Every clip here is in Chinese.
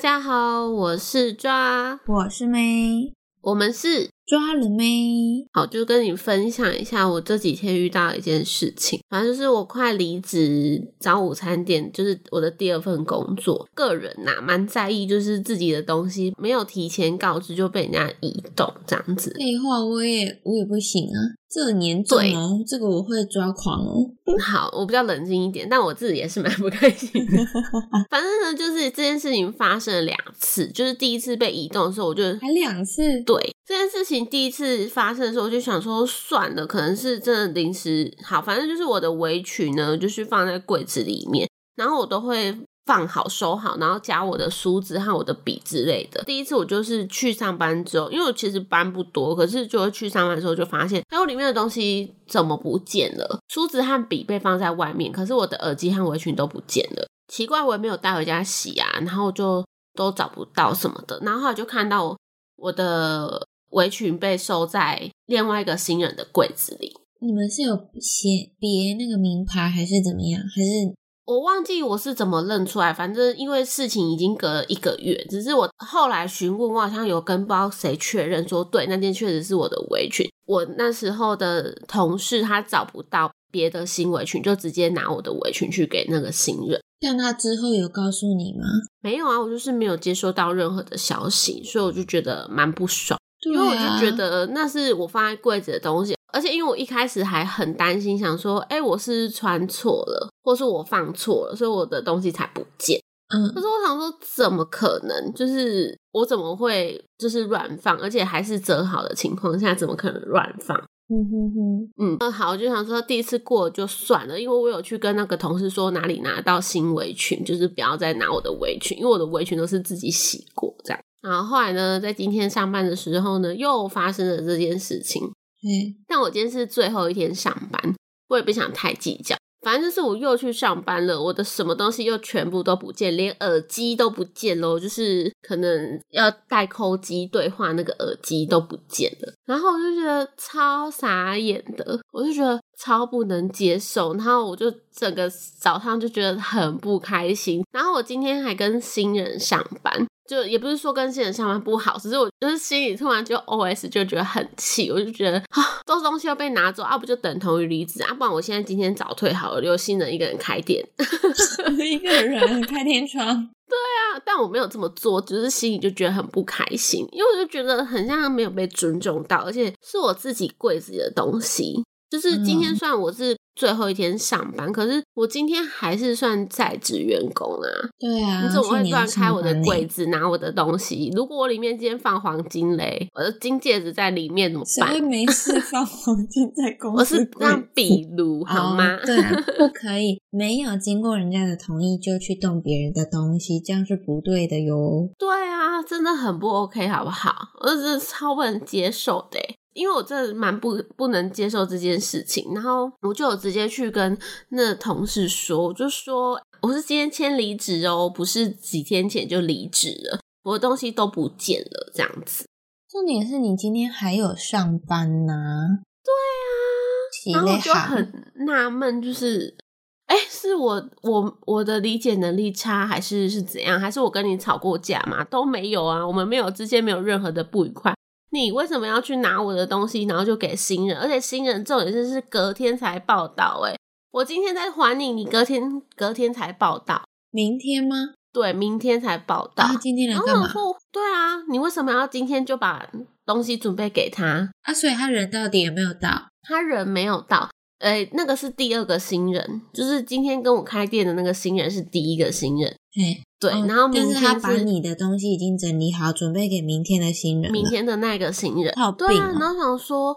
家好，我是抓，我是妹，我们是抓了妹。好，就跟你分享一下我这几天遇到一件事情。反正就是我快离职找午餐店，就是我的第二份工作。个人呐，蛮在意，就是自己的东西没有提前告知就被人家移动这样子。废话，我也我也不行啊。这很严重哦，这个我会抓狂哦。好，我比较冷静一点，但我自己也是蛮不开心的。反正呢，就是这件事情发生了两次，就是第一次被移动的时候，我就还两次。对这件事情第一次发生的时候，我就想说算了，可能是真的临时。好，反正就是我的围裙呢，就是放在柜子里面，然后我都会。放好收好，然后加我的梳子和我的笔之类的。第一次我就是去上班之后，因为我其实班不多，可是就去上班的时候就发现，哎，我里面的东西怎么不见了？梳子和笔被放在外面，可是我的耳机和围裙都不见了。奇怪，我也没有带回家洗啊，然后就都找不到什么的。然后后来就看到我的围裙被收在另外一个新人的柜子里。你们是有写别那个名牌，还是怎么样？还是？我忘记我是怎么认出来，反正因为事情已经隔了一个月，只是我后来询问，我好像有跟不知道谁确认说，对，那件确实是我的围裙。我那时候的同事他找不到别的新围裙，就直接拿我的围裙去给那个新人。但他之后有告诉你吗？没有啊，我就是没有接收到任何的消息，所以我就觉得蛮不爽，因为我就觉得那是我放在柜子的东西。而且因为我一开始还很担心，想说，哎，我是穿错了，或是我放错了，所以我的东西才不见。嗯，可是我想说，怎么可能？就是我怎么会就是乱放，而且还是折好的情况下，怎么可能乱放？嗯哼哼，嗯，那好，我就想说第一次过就算了，因为我有去跟那个同事说哪里拿到新围裙，就是不要再拿我的围裙，因为我的围裙都是自己洗过这样。然后后来呢，在今天上班的时候呢，又发生了这件事情。嗯，但我今天是最后一天上班，我也不想太计较。反正就是我又去上班了，我的什么东西又全部都不见，连耳机都不见喽，就是可能要带扣机对话那个耳机都不见了。然后我就觉得超傻眼的，我就觉得超不能接受。然后我就整个早上就觉得很不开心。然后我今天还跟新人上班。就也不是说跟新人上班不好，只是我就是心里突然就 O S 就觉得很气，我就觉得啊，都是东西要被拿走啊，不就等同于离职啊？不然我现在今天早退好了，留新人一个人开店，一个人开天窗。对啊，但我没有这么做，只是心里就觉得很不开心，因为我就觉得很像没有被尊重到，而且是我自己柜子里的东西。就是今天算我是最后一天上班，可是我今天还是算在职员工啊。对啊，你怎么会乱开我的柜子拿我的东西？如果我里面今天放黄金嘞，我的金戒指在里面怎么办？谁会没事 放黄金在公司？我是让笔录好吗？对，不可以，没有经过人家的同意就去动别人的东西，这样是不对的哟。对啊，真的很不 OK，好不好？我是超不能接受的。因为我真的蛮不不能接受这件事情，然后我就有直接去跟那同事说，我就说我是今天签离职哦，不是几天前就离职了，我的东西都不见了，这样子。重点是你今天还有上班呢。对啊，然后就很纳闷，就是，哎，是我我我的理解能力差，还是是怎样？还是我跟你吵过架吗？都没有啊，我们没有之间没有任何的不愉快。你为什么要去拿我的东西，然后就给新人？而且新人重点是是隔天才报道，哎，我今天在还你，你隔天隔天才报道，明天吗？对，明天才报道。今天来干嘛？对啊，你为什么要今天就把东西准备给他？啊，所以他人到底有没有到？他人没有到，哎，那个是第二个新人，就是今天跟我开店的那个新人是第一个新人。嘿。对，然后但是他把你的东西已经整理好，准备给明天的新人。明天的那个新人，好对啊。然后想说，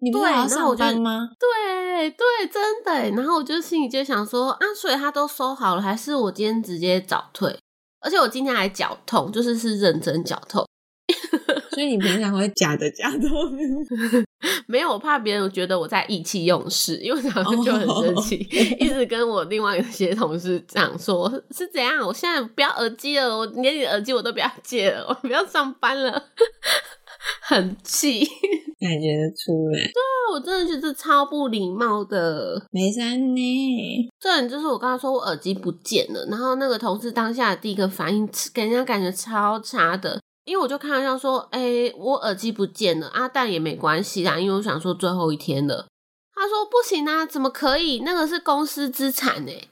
你不要上班吗？对对，真的。然后我就心里就想说啊，所以他都收好了，还是我今天直接早退？而且我今天还脚痛，就是是认真脚痛。所以你平常会假的假的，没有，我怕别人觉得我在意气用事，因为早上就很生气，一直跟我另外一些同事讲说，是怎样？我现在不要耳机了，我连你的耳机我都不要借了，我不要上班了，很气，感觉得出来。对啊，我真的觉得超不礼貌的。没三呢，这人就是我刚才说我耳机不见了，然后那个同事当下的第一个反应给人家感觉超差的，因为我就开玩笑说，哎、我耳机不见了啊，但也没关系啦，因为我想说最后一天了。他说不行啊，怎么可以？那个是公司资产哎、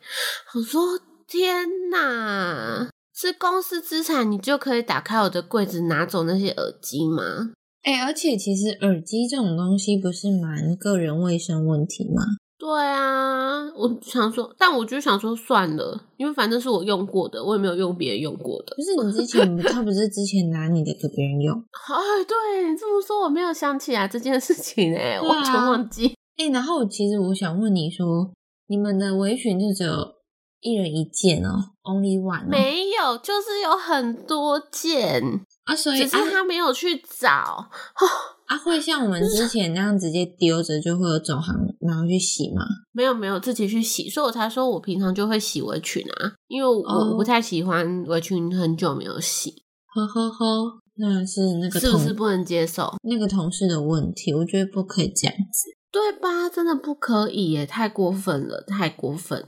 我说天哪，是公司资产，你就可以打开我的柜子拿走那些耳机吗？哎、而且其实耳机这种东西不是蛮个人卫生问题吗？对啊，我想说，但我就想说算了，因为反正是我用过的，我也没有用别人用过的。不是你之前，他不是之前拿你的给别人用？哎，对你这么说，我没有想起来这件事情哎、对啊完全忘记。哎、然后其实我想问你说，你们的围裙就只有一人一件哦，only one 哦没有，就是有很多件，啊，所以只是啊他没有去找。啊 会像我们之前那样直接丢着就会有走行，然后去洗吗？没有没有自己去洗，所以我才说我平常就会洗围裙啊，因为我不太喜欢围裙很久没有洗，呵呵呵，那是那个是不是不能接受？那个同事的问题，我觉得不可以这样子。对吧？真的不可以耶，太过分了，太过分。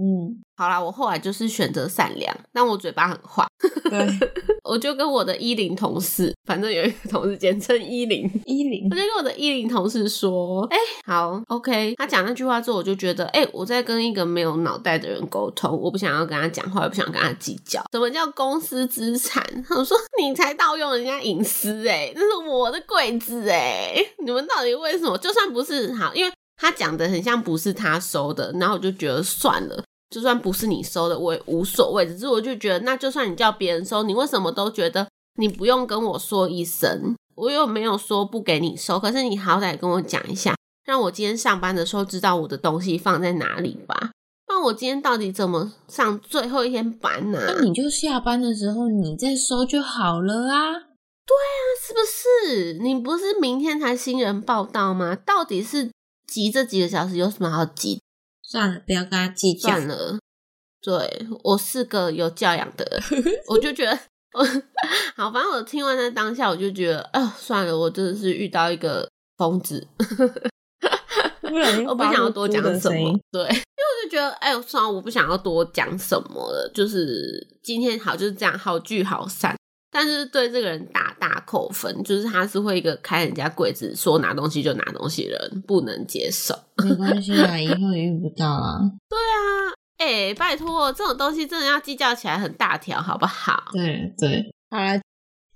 嗯，好啦，我后来就是选择善良，但我嘴巴很坏，对，我就跟我的一零同事，反正有一个同事简称一零，一零我就跟我的一零同事说，哎、好，OK。他讲那句话之后，我就觉得，哎、我在跟一个没有脑袋的人沟通，我不想要跟他讲话，也不想跟他计较。什么叫公司资产？我说你才盗用人家隐私、哎，那是我的柜子、哎，你们到底为什么？就算不是好，因为他讲的很像不是他收的，然后我就觉得算了。就算不是你收的，我也无所谓。只是我就觉得，那就算你叫别人收，你为什么都觉得你不用跟我说一声？我又没有说不给你收，可是你好歹跟我讲一下，让我今天上班的时候知道我的东西放在哪里吧。那我今天到底怎么上最后一天班呢、那你就下班的时候你再收就好了啊。对啊。是不是？你不是明天才新人报道吗？到底是急这几个小时有什么好急？算了，不要跟他计较。算了，对我是个有教养的人，我就觉得，我好，反正我听完在当下，我就觉得，啊、算了，我真的是遇到一个疯子，我不想要多讲什么对，因为我就觉得，哎、算了，我不想要多讲什么了，就是今天好就是这样，好聚好散。但是对这个人大大扣分，就是他是会一个开人家柜子说拿东西就拿东西的人，不能接受。没关系啊，以后也遇不到啊。对啊哎、拜托，这种东西真的要计较起来很大条，好不好？对对，好了，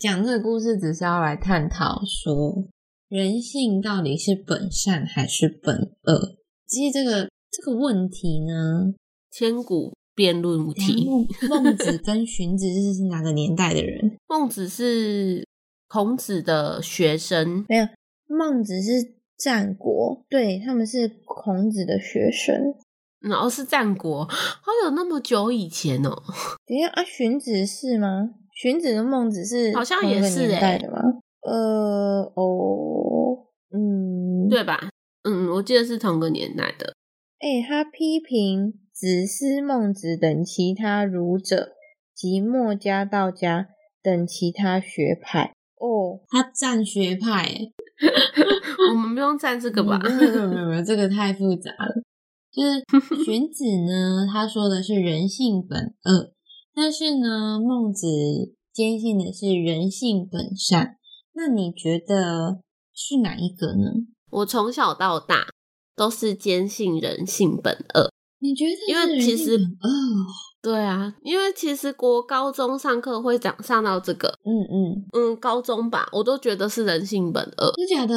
讲这个故事只是要来探讨说人性到底是本善还是本恶。其实这个这个问题呢，千古辩论题。孟孟子跟荀子是是哪个年代的人？孟子是孔子的学生，没有，孟子是战国，对他们是孔子的学生。然后是战国，好有那么久以前哦。等一下啊，荀子是吗？荀子跟孟子是好像也是欸年代的吗？呃，哦，嗯，对吧？嗯，我记得是同个年代的。哎、他批评子思、孟子等其他儒者及墨家、道家等其他学派。哦，他占学派、欸，我们不用占这个吧？没有没有没有，这个太复杂了。就是 荀子呢，他说的是人性本恶，但是呢，孟子坚信的是人性本善。那你觉得是哪一个呢？我从小到大都是坚信人性本恶。你觉得因为是人其实性本恶？对啊，因为其实国高中上课会讲上到这个，嗯嗯，嗯，高中吧，我都觉得是人性本恶。真假的？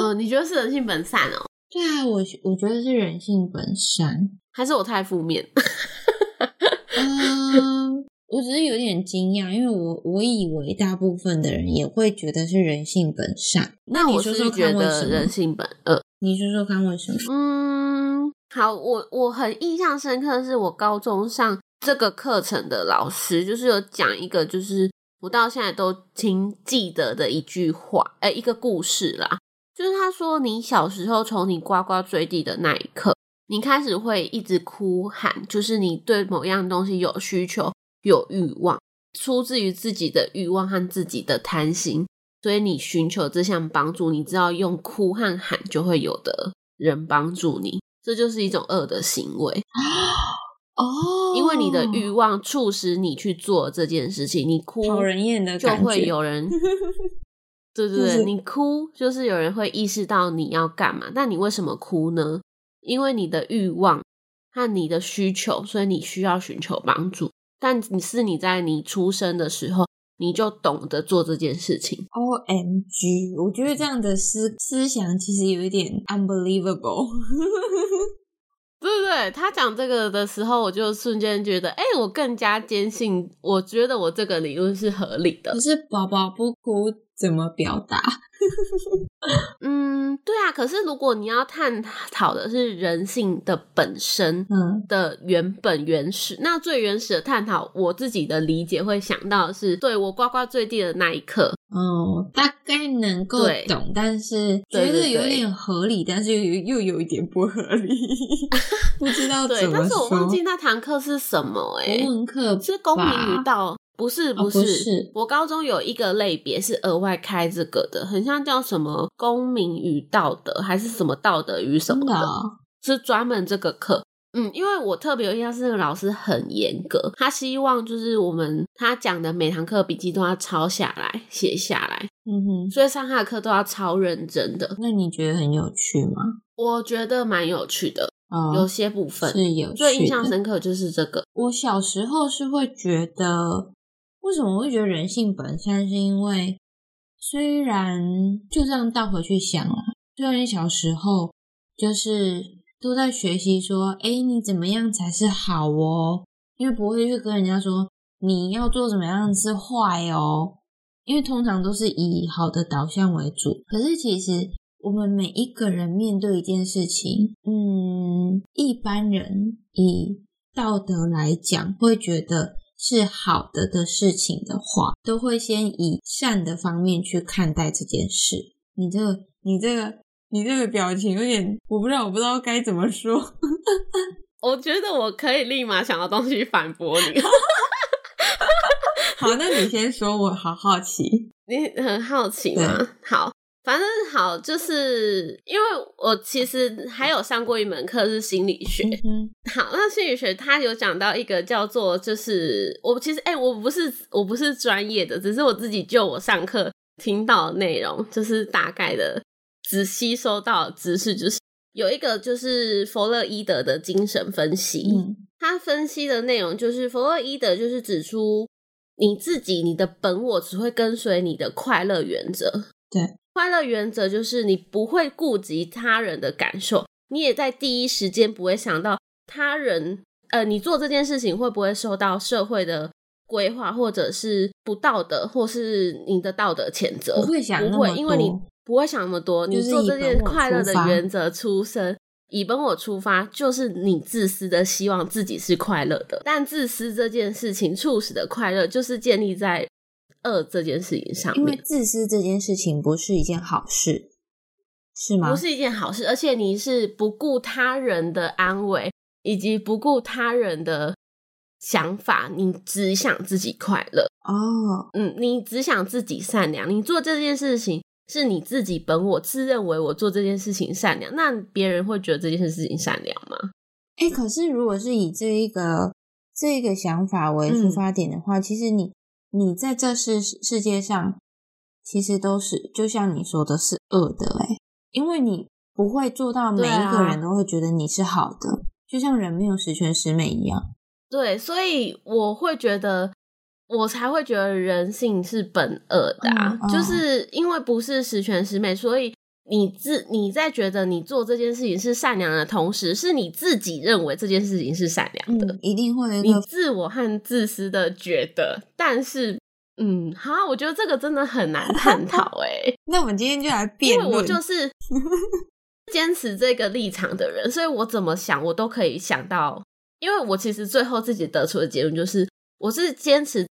嗯，你觉得是人性本善哦？对啊，我我觉得是人性本善。还是我太负面？嗯，我只是有点惊讶，因为我我以为大部分的人也会觉得是人性本善。那你我是说说觉看为什么得人？性本恶。你说说看为什么？嗯，好，我我很印象深刻的是，我高中上这个课程的老师，就是有讲一个，就是我到现在都挺记得的一句话，呃，一个故事啦。就是他说，你小时候从你呱呱坠地的那一刻，你开始会一直哭喊，就是你对某样东西有需求、有欲望，出自于自己的欲望和自己的贪心。所以你寻求这项帮助，你知道用哭和喊就会有的人帮助你，这就是一种恶的行为。哦，因为你的欲望促使你去做这件事情，你哭讨人厌的就会有人，对对对，你哭就是有人会意识到你要干嘛，但你为什么哭呢？因为你的欲望和你的需求，所以你需要寻求帮助。但你是你在你出生的时候，你就懂得做这件事情。O M G，我觉得这样的思思想其实有一点 unbelievable。对对对，他讲这个的时候，我就瞬间觉得，哎、我更加坚信，我觉得我这个理论是合理的可。是宝宝不哭怎么表达？嗯，对啊。可是如果你要探讨的是人性的本身嗯的原本原始，那最原始的探讨，我自己的理解会想到的是，对我呱呱坠地的那一刻，哦，大概能够懂，但是觉得有对点合理，但是又有又有一点不合理，不知道对怎，么但是我忘记那堂课是什么、欸，国文课是公民吧与道，不是哦不是,、不是我高中有一个类别是额外开这个的，很像叫什么公民与道德，还是什么道德与什么的，的哦是专门这个课。嗯，因为我特别有印象是那个老师很严格，他希望就是我们他讲的每堂课笔记都要抄下来、写下来，嗯哼，所以上他的课都要超认真的。那你觉得很有趣吗？我觉得蛮有趣的，哦，有些部分是有趣的。最印象深刻就是这个。我小时候是会觉得，为什么我会觉得人性本善？是因为虽然就这样倒回去想啊，虽然小时候就是都在学习说，哎，你怎么样才是好哦？因为不会去跟人家说你要做怎么样是坏哦，因为通常都是以好的导向为主。可是其实我们每一个人面对一件事情，嗯，一般人以道德来讲，会觉得是好的的事情的话，都会先以善的方面去看待这件事。你这个，你这个，你这个表情有点，我不知道，我不知道该怎么说。我觉得我可以立马想到东西反驳你。好，那你先说，我好好奇。你很好奇吗？好，反正好，就是因为我其实还有上过一门课是心理学。嗯好，那心理学它有讲到一个叫做，就是我其实哎、我不是我不是专业的，只是我自己就我上课听到的内容，就是大概的只吸收到知识，就是有一个就是弗洛伊德的精神分析。嗯他分析的内容就是弗洛伊德就是指出你自己你的本我只会跟随你的快乐原则。对，快乐原则就是你不会顾及他人的感受，你也在第一时间不会想到他人，呃，你做这件事情会不会受到社会的规划，或者是不道德，或是你的道德谴责？不会想那不会，么因为你多不会想那么多，就是你做以这件快乐的原则出生。以本我出发，就是你自私的希望自己是快乐的，但自私这件事情促使的快乐，就是建立在恶这件事情上因为，自私这件事情不是一件好事，是吗？不是一件好事。而且你是不顾他人的安危，以及不顾他人的想法，你只想自己快乐。哦，嗯，你只想自己善良，你做这件事情是你自己本我自认为我做这件事情善良，那别人会觉得这件事情善良吗？哎，可是如果是以这一个这一个想法为嗯出发点的话，其实你你在这世世界上，其实都是就像你说的是恶的哎，因为你不会做到每一个人都会觉得你是好的，就像人没有十全十美一样。对，所以我会觉得，我才会觉得人性是本恶的、啊，嗯哦就是因为不是十全十美，所以你自你在觉得你做这件事情是善良的同时，是你自己认为这件事情是善良的，嗯，一定会你自我和自私的觉得，但是。嗯，好，我觉得这个真的很难探讨哎、那我们今天就来因辩论，为我就是 坚持这个立场的人，所以我怎么想我都可以想到。因为我其实最后自己得出的结论就是，我是坚持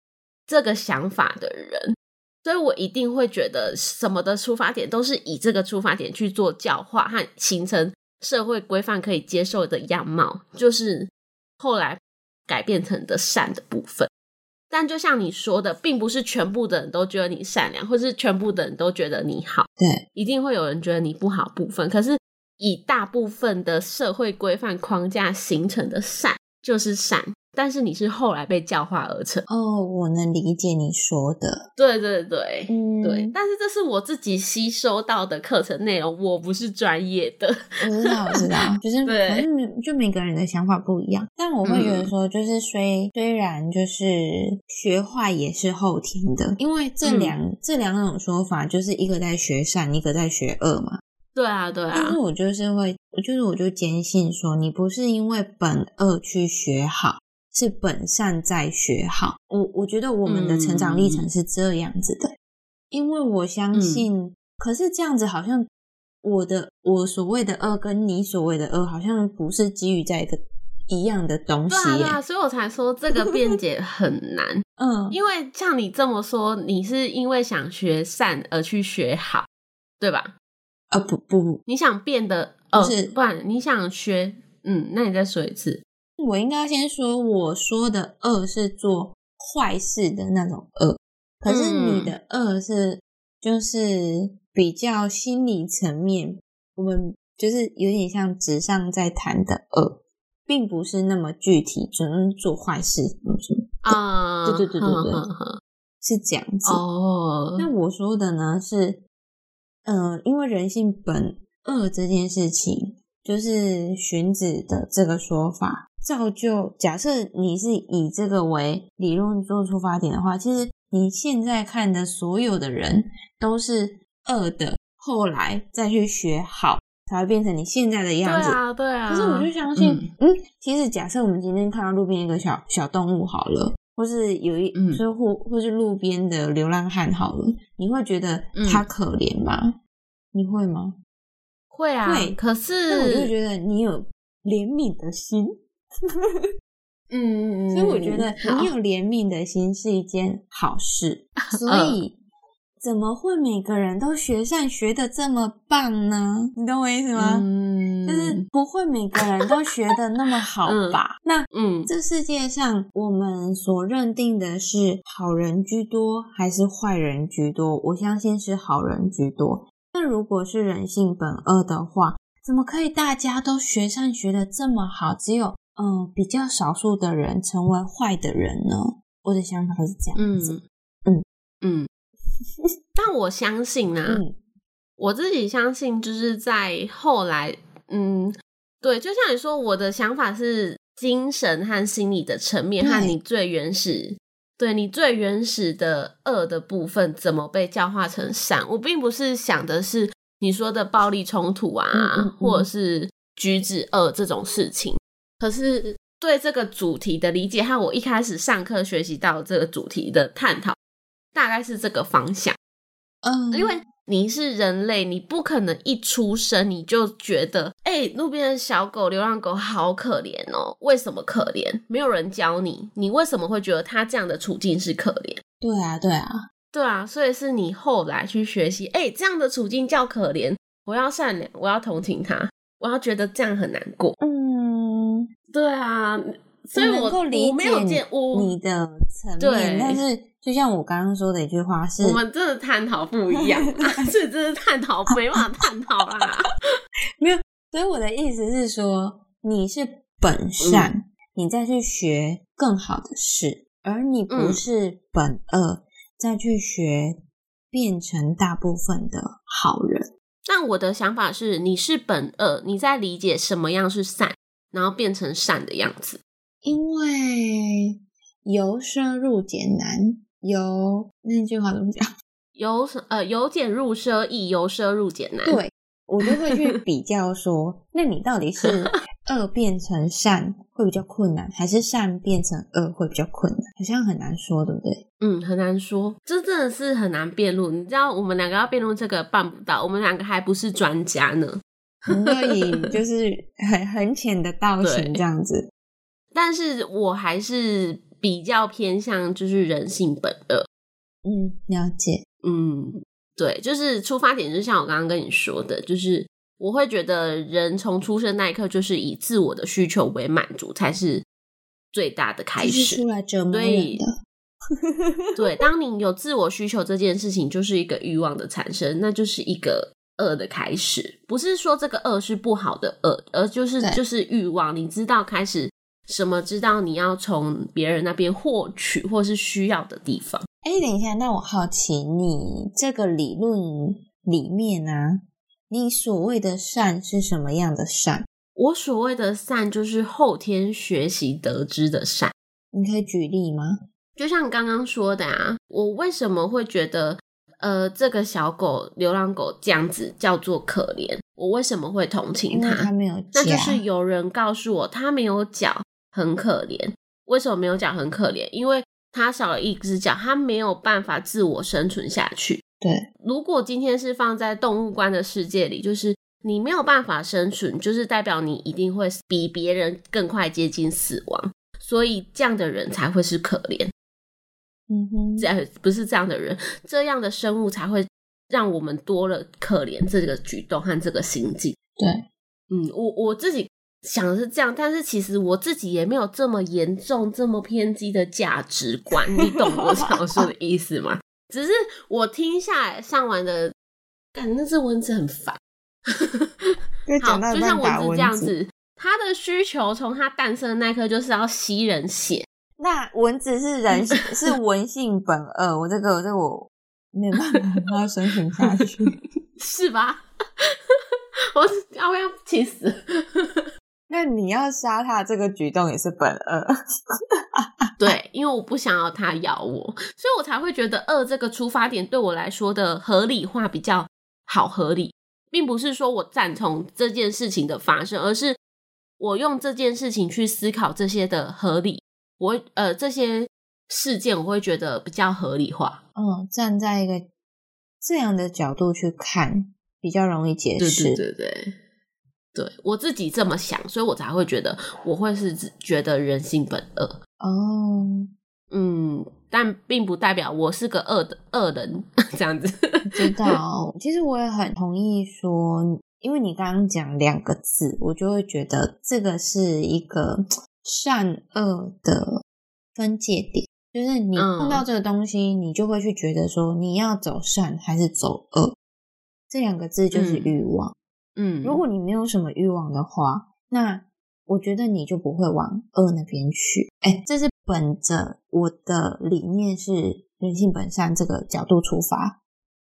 这个想法的人，所以我一定会觉得什么的出发点都是以这个出发点去做教化和形成社会规范可以接受的样貌，就是后来改变成的善的部分。但就像你说的，并不是全部的人都觉得你善良，或是全部的人都觉得你好。对，一定会有人觉得你不好部分。可是以大部分的社会规范框架形成的善，就是善。但是你是后来被教化而成。哦，我能理解你说的。对对对，嗯，对。但是这是我自己吸收到的课程内容，我不是专业的。我知道，我知道，就是对反正就每个人的想法不一样。但我会觉得说，就是虽虽然就是学坏也是后天的，因为这两、这两种说法，就是一个在学善，一个在学恶嘛。对啊，对啊但是，我就是会，我就是我就坚信说，你不是因为本恶去学好，是本善在学好。我我觉得我们的成长历程是这样子的，因为我相信，可是这样子好像我的我所谓的恶跟你所谓的恶，好像不是基于在一个一样的东西对啊，对。啊，所以我才说这个 辩解很难。嗯，因为像你这么说，你是因为想学善而去学好，对吧？啊不不不，你想变得呃，不是不然你想学，嗯，那你再说一次。我应该先说，我说的恶是做坏事的那种恶，可是你的恶是就是比较心理层面，我们就是有点像纸上在谈的恶，并不是那么具体，只能做坏事，什么，什么啊，对对对对对是这样子。哦，那我说的呢是，呃，因为人性本恶这件事情，就是荀子的这个说法，造就假设你是以这个为理论做出发点的话，其实你现在看的所有的人都是恶的，后来再去学好，才会变成你现在的对样子。啊，对啊。可是我就相信，嗯嗯其实假设我们今天看到路边一个小小动物好了，或是有一，嗯就或或是路边的流浪汉好了，你会觉得嗯他可怜吗？你会吗？会啊，会可是那我就觉得你有怜悯的心，嗯嗯嗯，所以我觉得你有怜悯的心是一件好事。所以怎么会每个人都学善学的这么棒呢？你懂我意思吗？嗯，就是不会每个人都学的那么好吧？那嗯这世界上，我们所认定的是好人居多还是坏人居多？我相信是好人居多。那如果是人性本恶的话，怎么可以大家都学善学的这么好，只有嗯、呃比较少数的人成为坏的人呢？我的想法是这样子。嗯嗯嗯，但我相信呢、嗯我自己相信，就是在后来，嗯，对，就像你说，我的想法是精神和心理的层面，和你最原始，对你最原始的恶的部分怎么被教化成善。我并不是想的是你说的暴力冲突啊，嗯嗯嗯或者是举止恶这种事情，可是对这个主题的理解和我一开始上课学习到这个主题的探讨，大概是这个方向。嗯，因为你是人类，你不可能一出生你就觉得，哎、路边的小狗、流浪狗好可怜哦。为什么可怜？没有人教你，你为什么会觉得它这样的处境是可怜？对啊，对啊，对啊，所以是你后来去学习，哎、这样的处境叫可怜。我要善良，我要同情他，我要觉得这样很难过。嗯，对啊，所以我没有解见我你的层对面，但是就像我刚刚说的一句话是，我们真的探讨不一样啊，是真的探讨没办法探讨啦。没有，所以我的意思是说，你是本善，嗯你再去学更好的事，而你不嗯是本恶，再去学变成大部分的好人。但我的想法是，你是本恶，你在理解什么样是善，然后变成善的样子。因为由奢入俭难，由那句话怎么讲？由呃由俭入奢易，由奢入俭难。，对我就会去 比较说，那你到底是 恶变成善会比较困难，还是善变成恶会比较困难？好像很难说，对不对？嗯，很难说，这真的是很难辩论。你知道，我们两个要辩论这个办不到，我们两个还不是专家呢。我们就以就是很很浅的道行这样子。但是我还是比较偏向就是人性本恶。嗯，了解。嗯，对，就是出发点，就像我刚刚跟你说的，就是我会觉得人从出生那一刻，就是以自我的需求为满足，才是最大的开始出。来折磨人对的。对，当你有自我需求这件事情，就是一个欲望的产生，那就是一个恶的开始。不是说这个恶是不好的恶，而就是就是欲望。你知道开始什么？知道你要从别人那边获取或是需要的地方。哎，等一下，那我好奇，你这个理论里面啊，你所谓的善是什么样的善？我所谓的善，就是后天学习得知的善。你可以举例吗？就像刚刚说的啊，我为什么会觉得，呃，这个小狗、流浪狗这样子叫做可怜？我为什么会同情它它没有那就是有人告诉我，它没有脚，很可怜。为什么没有脚很可怜？因为它少了一只脚，它没有办法自我生存下去。对，如果今天是放在动物观的世界里，就是你没有办法生存，就是代表你一定会比别人更快接近死亡，所以这样的人才会是可怜。嗯哼，这样不是这样的人，这样的生物才会让我们多了可怜这个举动和这个心境。对，嗯，我我自己想的是这样，但是其实我自己也没有这么严重、这么偏激的价值观，你懂我想说的意思吗？只是我听下来上完的，感那只蚊子很烦。好，就像蚊子这样子，它的需求从它诞生的那一刻就是要吸人血。那蚊子是人性 是文性本恶，我这个这个我没办法让它生存下去。是吧？我要不要气死？那你要杀它这个举动也是本恶。对，因为我不想要它咬我，所以我才会觉得恶这个出发点对我来说的合理化比较好合理，并不是说我赞同这件事情的发生，而是我用这件事情去思考这些的合理，我呃这些事件我会觉得比较合理化。嗯，站在一个这样的角度去看，比较容易解对释。对对对，对我自己这么想，所以我才会觉得我会是指觉得人性本恶。哦，嗯，但并不代表我是个恶的恶人 这样子。知道。其实我也很同意说，因为你刚刚讲两个字，我就会觉得这个是一个善恶的分界点。就是你嗯碰到这个东西，你就会去觉得说，你要走善还是走恶？这两个字就是嗯欲望。嗯，嗯如果你没有什么欲望的话，那我觉得你就不会往恶那边去。哎，这是本着我的理念是人性本善这个角度出发，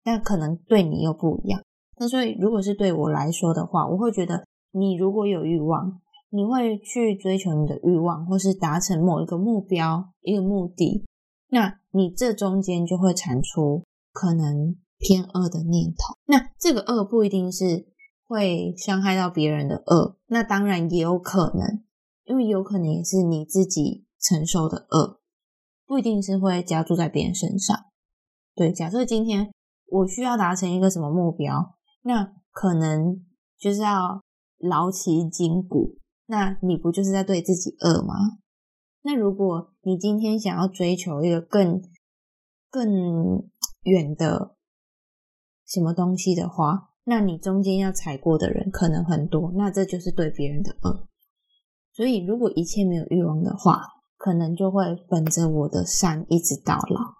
但可能对你又不一样。那所以，如果是对我来说的话，我会觉得你如果有欲望，你会去追求你的欲望，或是达成某一个目标、一个目的，那你这中间就会产出可能偏恶的念头。那这个恶不一定是会伤害到别人的恶，那当然也有可能，因为有可能是你自己承受的恶，不一定是会加注在别人身上。对，假设今天我需要达成一个什么目标，那可能就是要劳其筋骨，那你不就是在对自己恶吗？那如果你今天想要追求一个更更远的什么东西的话，那你中间要踩过的人可能很多，那这就是对别人的恶。所以，如果一切没有欲望的话，可能就会本着我的善一直到老，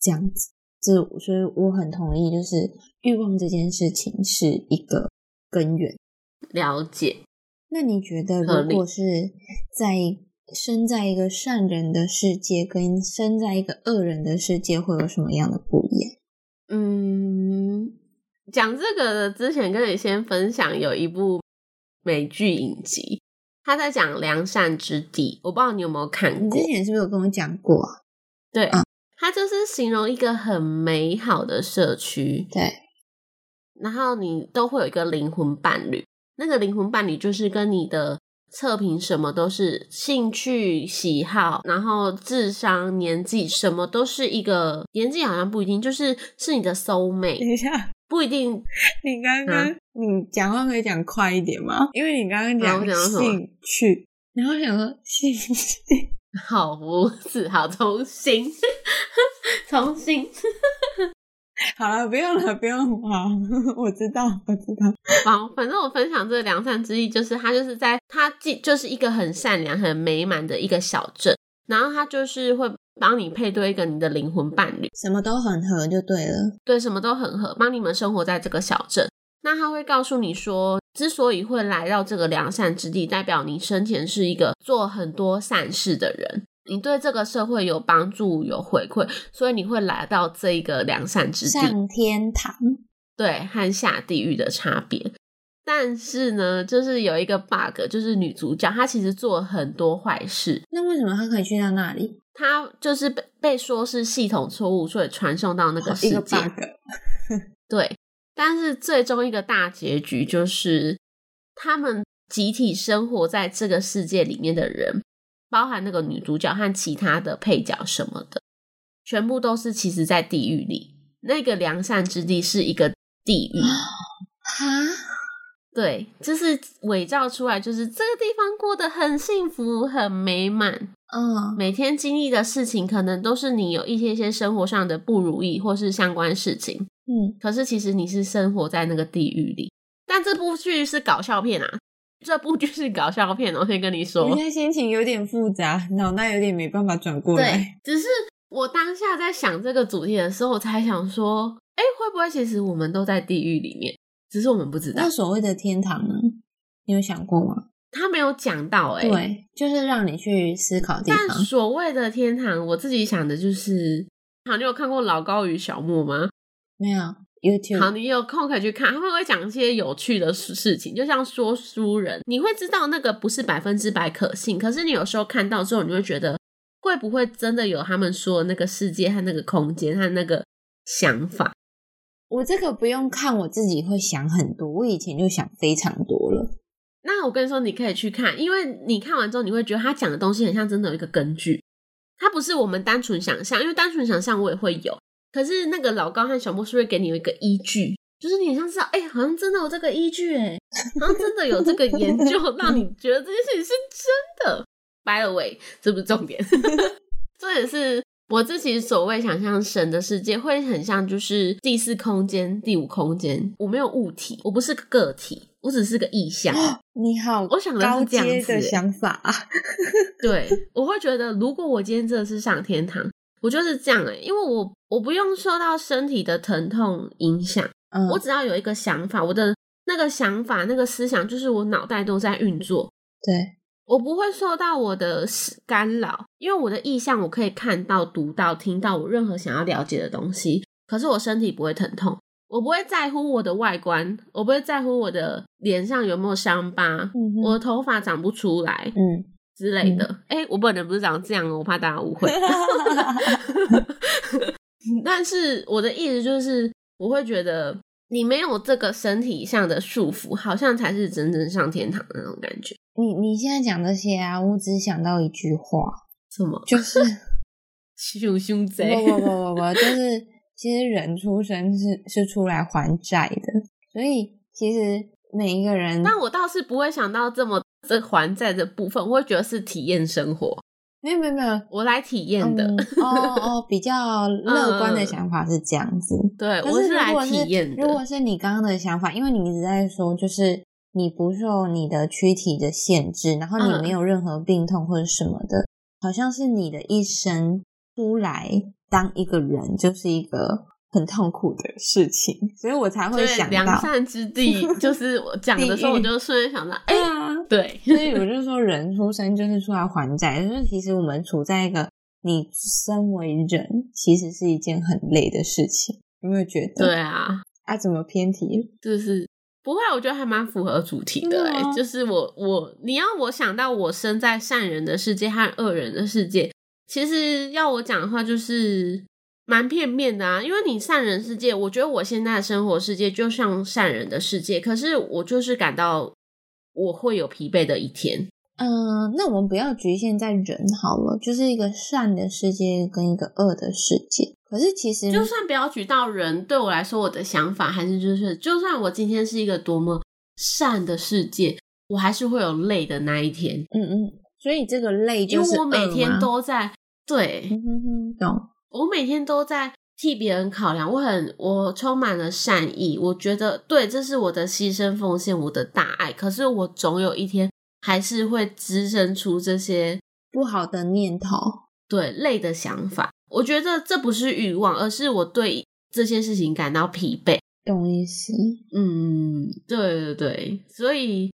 这样子。这所以我很同意，就是欲望这件事情是一个根源。了解。那你觉得，如果是在生在一个善人的世界，跟生在一个恶人的世界，会有什么样的不一样？嗯，讲这个的之前跟你先分享有一部美剧影集，他在讲良善之地，我不知道你有没有看过你之。前是不是有跟我讲过啊？对，嗯它就是形容一个很美好的社区，对，然后你都会有一个灵魂伴侣，那个灵魂伴侣就是跟你的测评什么都是兴趣、喜好，然后智商、年纪什么都是一个年纪好像不一定，就是是你的 soul 等 mate，一下，不一定 你刚刚、你讲话可以讲快一点吗？因为你刚刚讲什么兴趣，然后想说兴趣，好不是好重新重新。好了，不用了，不用了，好，我知道，我知道，好，反正我分享这个良善之意，就是他就是在他既就是一个很善良、很美满的一个小镇，然后他就是会帮你配对一个你的灵魂伴侣，什么都很合就对了。对，什么都很合，帮你们生活在这个小镇。那他会告诉你说，之所以会来到这个良善之地，代表你生前是一个做很多善事的人，你对这个社会有帮助、有回馈，所以你会来到这一个良善之地。上天堂，对，和下地狱的差别。但是呢，就是有一个 bug，就是女主角她其实做了很多坏事，那为什么她可以去到那里？她就是被被说是系统错误，所以传送到那个世界。bug，对，但是最终一个大结局就是，他们集体生活在这个世界里面的人，包含那个女主角和其他的配角什么的，全部都是其实在地狱里。那个良善之地是一个地狱，哈，对，就是伪造出来，就是这个地方过得很幸福、很美满，嗯，每天经历的事情可能都是你有一些些生活上的不如意或是相关事情，嗯，可是其实你是生活在那个地狱里。但这部剧是搞笑片啊，这部剧是搞笑片哦，我先跟你说我。现在心情有点复杂，脑袋有点没办法转过来。对，只是我当下在想这个主题的时候，我才想说，哎，会不会其实我们都在地狱里面，只是我们不知道那。所谓的天堂呢？你有想过吗？他没有讲到、哎，对，就是让你去思考的地但。所谓的天堂，我自己想的就是，好，你有看过老高与小莫吗？没有 YouTube，好，你有空可以去看，他们会讲一些有趣的事事情，就像说书人，你会知道那个不是百分之百可信，可是你有时候看到之后，你会觉得会不会真的有他们说的那个世界和那个空间和那个想法？我这个不用看，我自己会想很多。我以前就想非常多了。那我跟你说，你可以去看，因为你看完之后，你会觉得他讲的东西很像真的有一个根据，它不是我们单纯想象，因为单纯想象我也会有，可是那个老高和小莫是不是给你有一个依据，就是你很像知道，哎、好像真的有这个依据、哎，好像真的有这个研究，让你觉得这件事情是真的。By the way，这不是重点，重点是我自己所谓想象神的世界，会很像就是第四空间、第五空间。我没有物体，我不是个个体，我只是个意象。你好，我想的是高这样子欸想法啊。对，我会觉得，如果我今天真的是上天堂，我就是这样哎、因为我我不用受到身体的疼痛影响，嗯，我只要有一个想法，我的那个想法、那个思想，就是我脑袋都在运作，对，我不会受到我的干扰，因为我的意向我可以看到、读到、听到我任何想要了解的东西，可是我身体不会疼痛。我不会在乎我的外观，我不会在乎我的脸上有没有伤疤，嗯我的头发长不出来，嗯，之类的。哎、我本人不是长这样哦，我怕大家误会。但是我的意思就是，我会觉得你没有这个身体上的束缚，好像才是真正上天堂的那种感觉。你你现在讲这些啊，我只想到一句话，什么？就是 凶凶不贼？不不不不，就是其实人出生是是出来还债的，所以其实每一个人，但我倒是不会想到这么这还债的部分，我会觉得是体验生活，没有没有没有。我来体验的。嗯、哦哦，比较乐观的想法是这样子。对，可我是来体验的。如果是你刚刚的想法，因为你一直在说，就是你不受你的躯体的限制，然后你嗯没有任何病痛或者什么的，好像是你的一生出来当一个人就是一个很痛苦的事情，所以我才会想到，良善之地，就是我讲的时候，我就瞬间想到，哎、对啊，对，所以 我就说，人出生就是出来还债，就是其实我们处在一个你身为人，其实是一件很累的事情，有没有觉得？对啊，啊，怎么偏题？就是不会，我觉得还蛮符合主题的、就是我我你要我想到我生在善人的世界和恶人的世界，其实要我讲的话，就是蛮片面的啊。因为你善人世界，我觉得我现在的生活世界就像善人的世界，可是我就是感到我会有疲惫的一天。嗯、那我们不要局限在人好了，就是一个善的世界跟一个恶的世界。可是其实就算不要举到人，对我来说，我的想法还是就是，就算我今天是一个多么善的世界，我还是会有累的那一天，嗯嗯，所以这个累因就是为我每天都在对嗯哼哼懂我每天都在替别人考量，我很我充满了善意，我觉得对，这是我的牺牲奉献，我的大爱。可是我总有一天还是会滋生出这些不好的念头，对累的想法。我觉得这不是欲望，而是我对这些事情感到疲惫。懂意思？嗯，对对对，所以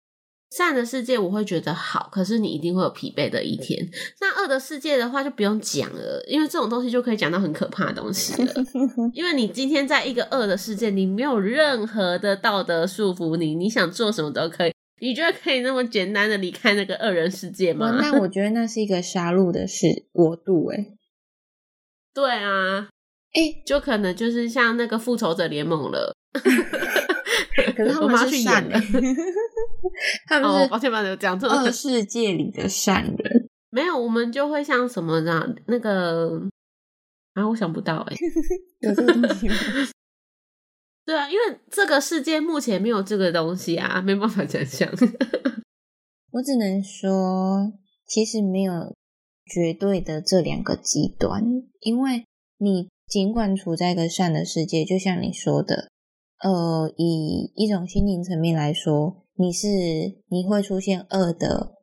善的世界我会觉得好，可是你一定会有疲惫的一天。那恶的世界的话就不用讲了，因为这种东西就可以讲到很可怕的东西了。因为你今天在一个恶的世界，你没有任何的道德束缚你，你想做什么都可以。你觉得可以那么简单的离开那个恶人世界吗？那我觉得那是一个杀戮的世国度，哎，对啊。哎，就可能就是像那个复仇者联盟了，可是他们是善人，他们是抱歉，抱歉，讲错了。世界里的善人 没有，我们就会像什么呢？那个啊，我想不到哎，有这个东西吗？对啊，因为这个世界目前没有这个东西啊，没办法想象。我只能说，其实没有绝对的这两个极端，因为你。尽管处在一个善的世界，就像你说的，呃，以一种心灵层面来说，你是你会出现恶的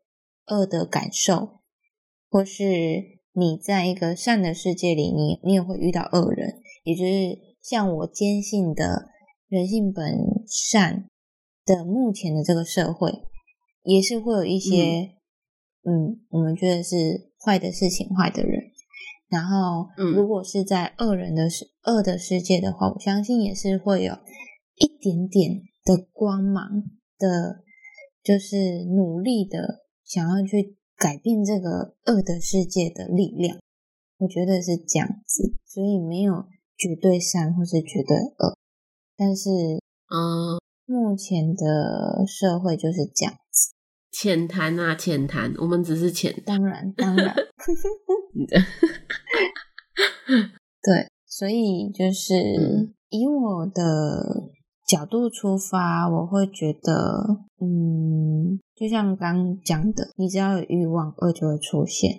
恶的感受，或是你在一个善的世界里，你你也会遇到恶人，也就是像我坚信的人性本善的目前的这个社会，也是会有一些，嗯，我们觉得是坏的事情，坏的人。然后，如果是在恶人的世恶的世界的话，我相信也是会有一点点的光芒的，就是努力的想要去改变这个恶的世界的力量。我觉得是这样子，所以没有绝对善或是绝对恶，但是，嗯，目前的社会就是这样子。浅谈啊，浅谈，我们只是浅，当然，当然。对，所以就是以我的角度出发，我会觉得，嗯，就像刚讲的，你只要有欲望，恶就会出现。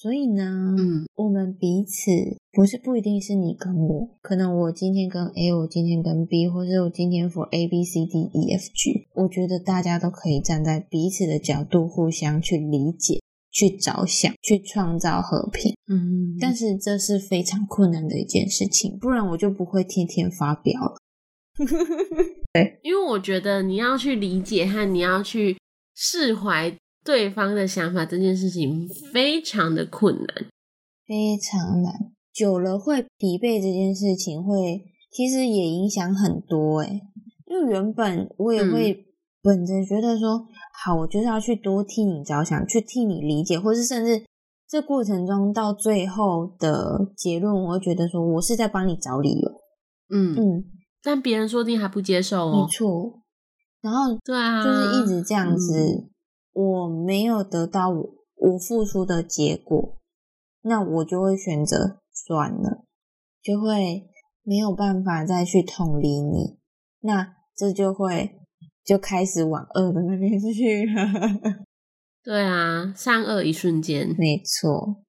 所以呢，嗯，我们彼此不是不一定是你跟我，可能我今天跟 A，我今天跟 B，或者我今天 for A B C D E F G，我觉得大家都可以站在彼此的角度，互相去理解。去着想，去创造和平，嗯，但是这是非常困难的一件事情，不然我就不会天天发表了。对，因为我觉得你要去理解和你要去释怀对方的想法这件事情非常的困难，非常难，久了会疲惫。这件事情会其实也影响很多，诶因为原本我也会本着觉得说。好，我就是要去多替你着想，去替你理解，或是甚至这过程中到最后的结论，我会觉得说我是在帮你找理由。嗯嗯，但别人说不定还不接受哦。没错，然后对啊，就是一直这样子，我没有得到我我付出的结果，那我就会选择算了，就会没有办法再去同理你，那这就会。就开始往恶的那边去。对啊，善恶一瞬间，没错。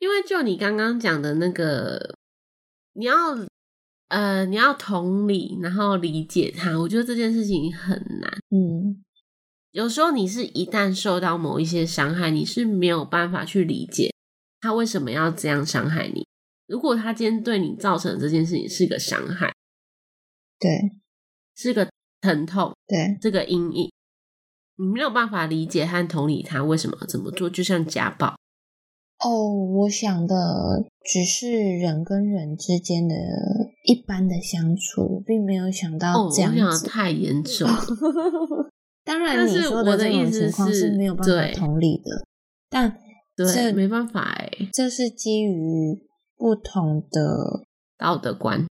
因为就你刚刚讲的那个，你要呃，你要同理，然后理解他，我觉得这件事情很难。嗯，有时候你是一旦受到某一些伤害，你是没有办法去理解他为什么要这样伤害你。如果他今天对你造成这件事情是个伤害，对，是个。疼痛，对这个阴影，你没有办法理解和同理他为什么这么做，就像家暴。哦，我想的只是人跟人之间的一般的相处，并没有想到这样子太严重。当然，你说的这种情况是没有办法同理的，但这没办法哎，这是基于不同的道德观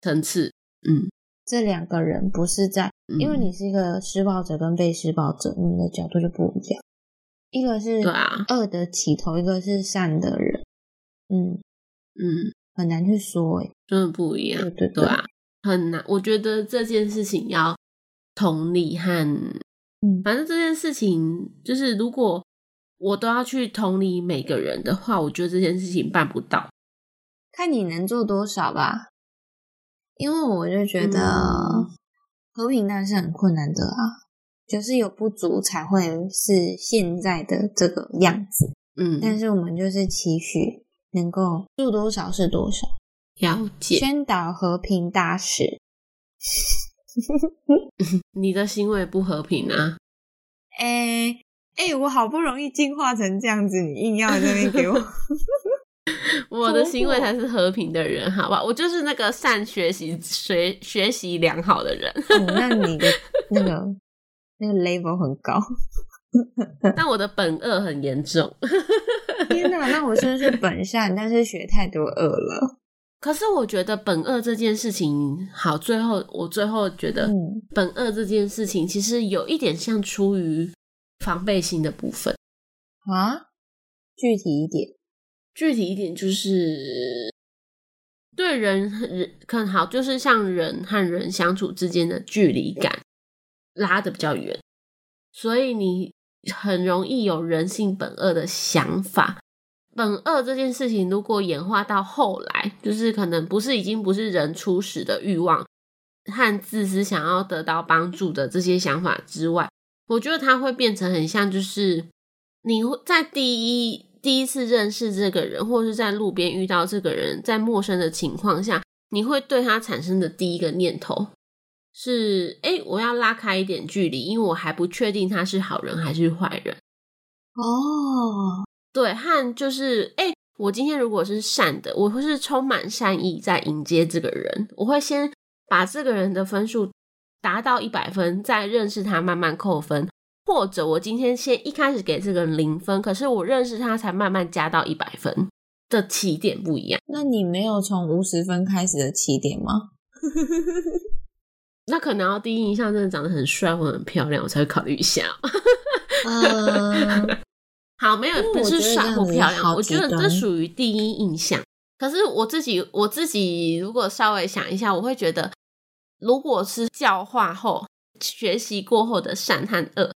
层次，嗯。这两个人不是在，因为你是一个施暴者跟被施暴者，你们的角度就不一样。一个是恶的起头，一个是善的人。嗯嗯，很难去说，哎，真的不一样。对对对啊，很难。我觉得这件事情要同理和，嗯，反正这件事情就是，如果我都要去同理每个人的话，我觉得这件事情办不到。看你能做多少吧。因为我就觉得和平那是很困难的啊，就是有不足才会是现在的这个样子。嗯，但是我们就是期许能够住多少是多少，了解。宣导和平大使。你的行为不和平啊！哎哎，我好不容易进化成这样子，你硬要在那边给我。我的行为才是和平的人，好吧？我就是那个善学习、学学习良好的人。那你的那个那个 level 很高，但我的本恶很严重。天哪！那我是不是本善，但是学太多恶了？可是我觉得本恶这件事情，好，最后我最后觉得本恶这件事情，其实有一点像出于防备心的部分啊。具体一点。具体一点就是对人人更好，就是像人和人相处之间的距离感拉的比较远，所以你很容易有人性本恶的想法。本恶这件事情，如果演化到后来，就是可能不是已经不是人初始的欲望和自私想要得到帮助的这些想法之外，我觉得它会变成很像，就是你会在第一。第一次认识这个人，或是在路边遇到这个人，在陌生的情况下，你会对他产生的第一个念头是：哎，我要拉开一点距离，因为我还不确定他是好人还是坏人。哦，对，和就是，哎，我今天如果是善的，我会是充满善意在迎接这个人，我会先把这个人的分数达到一百分，再认识他，慢慢扣分。或者我今天先一开始给这个人零分，可是我认识他才慢慢加到一百分的起点不一样。那你没有从五十分开始的起点吗？那可能要第一印象真的长得很帅或很漂亮，我才会考虑一下。嗯，好，没有不是帅或漂亮，我觉得这属于第一印象。可是我自己我自己如果稍微想一下，我会觉得，如果是教化后学习过后的善和恶。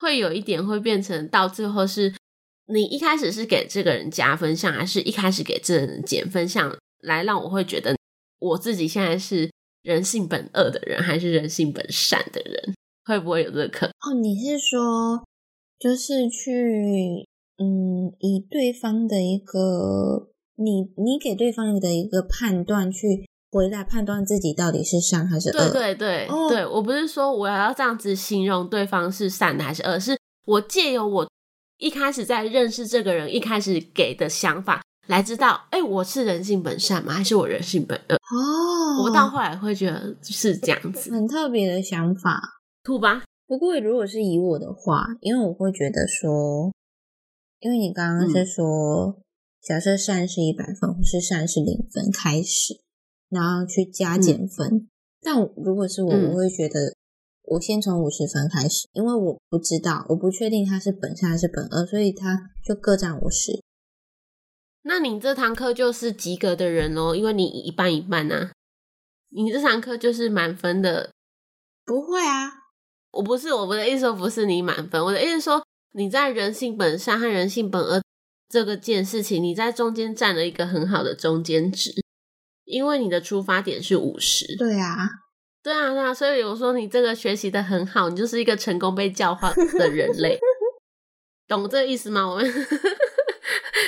会有一点会变成到最后是，你一开始是给这个人加分项，还是一开始给这个人减分项，来让我会觉得我自己现在是人性本恶的人，还是人性本善的人？会不会有这个可能？哦，你是说就是去嗯，以对方的一个你你给对方的一个判断去。回来判断自己到底是善还是恶。对对对，对我不是说我要这样子形容对方是善的还是恶，是我借由我一开始在认识这个人一开始给的想法来知道，哎，我是人性本善吗？还是我人性本恶？哦，我到后来会觉得是这样子，很特别的想法，吐吧。不过如果是以我的话，因为我会觉得说，因为你刚刚是说，假设善是一百分，或是善是零分开始。然后去加减分，但如果是我，我会觉得我先从五十分开始，因为我不知道，我不确定他是本善还是本恶，所以他就各占五十。那你这堂课就是及格的人哦，因为你一半一半呐。你这堂课就是满分的。不会啊，我不是，我的意思说不是你满分，我的意思说你在人性本善和人性本恶这个件事情，你在中间占了一个很好的中间值。因为你的出发点是五十，对啊，对啊，对啊，所以我说你这个学习的很好，你就是一个成功被教化的人类，懂这个意思吗？我们，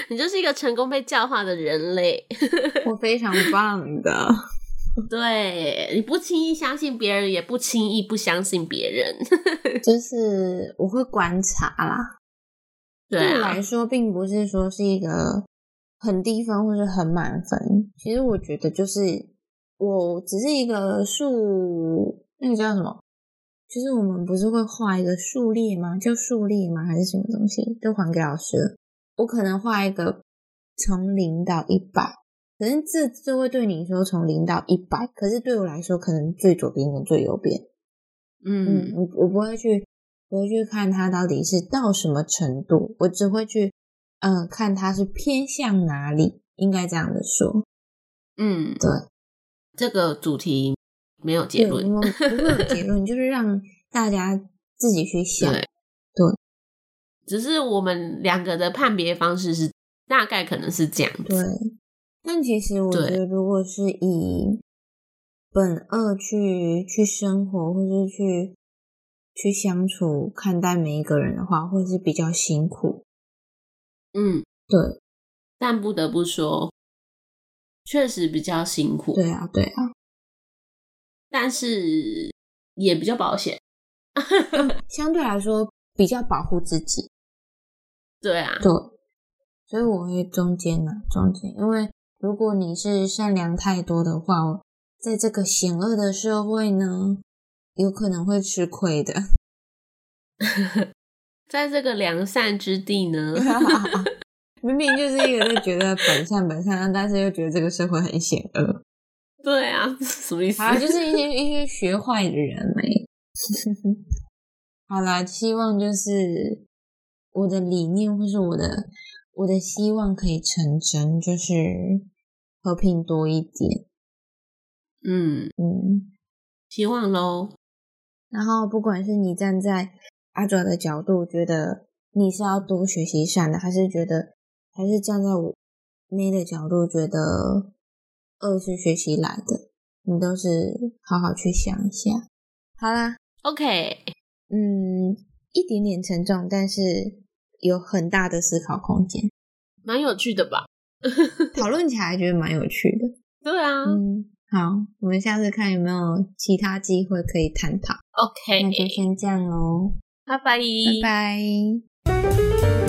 你就是一个成功被教化的人类，我非常棒的，对，你不轻易相信别人，也不轻易不相信别人，就是我会观察啦，对我来说，并不是说是一个。很低分或者很满分，其实我觉得就是我只是一个数，那个叫什么？就是我们不是会画一个数列吗？叫数列吗？还是什么东西？都还给老师。我可能画一个从零到一百，可能这就会对你说从零到一百，可是对我来说可能最左边跟最右边。嗯，我我不会去，不会去看它到底是到什么程度，我只会去。嗯，看它是偏向哪里，应该这样的说。嗯，对，这个主题没有结论，不会有结 论，就是让大家自己去想。对，只是我们两个的判别方式是大概可能是这样子。对，但其实我觉得，如果是以本恶去去生活，或是去去相处、看待每一个人的话，会是比较辛苦。嗯，对，但不得不说，确实比较辛苦，对啊，对啊，但是也比较保险。相对来说比较保护自己。对啊，对，所以我会中间呢，中间，因为如果你是善良太多的话，在这个险恶的社会呢，有可能会吃亏的。在这个良善之地呢，明明就是一个在觉得本善本善，但是又觉得这个社会很险恶。对啊，什么意思？啊，就是一些一些学坏的人没。好啦，希望就是我的理念或是我的我的希望可以成真，就是和平多一点。嗯嗯，希望喽。然后，不管是你站在阿爪的角度，觉得你是要多学习善的，还是觉得还是站在我妹的角度，觉得恶是学习来的，你都是好好去想一下。好啦。OK，嗯，一点点沉重，但是有很大的思考空间，蛮有趣的吧？讨论起来觉得蛮有趣的。对啊，嗯，好，我们下次看有没有其他机会可以探讨。OK，那就先这样喽，拜拜，拜拜。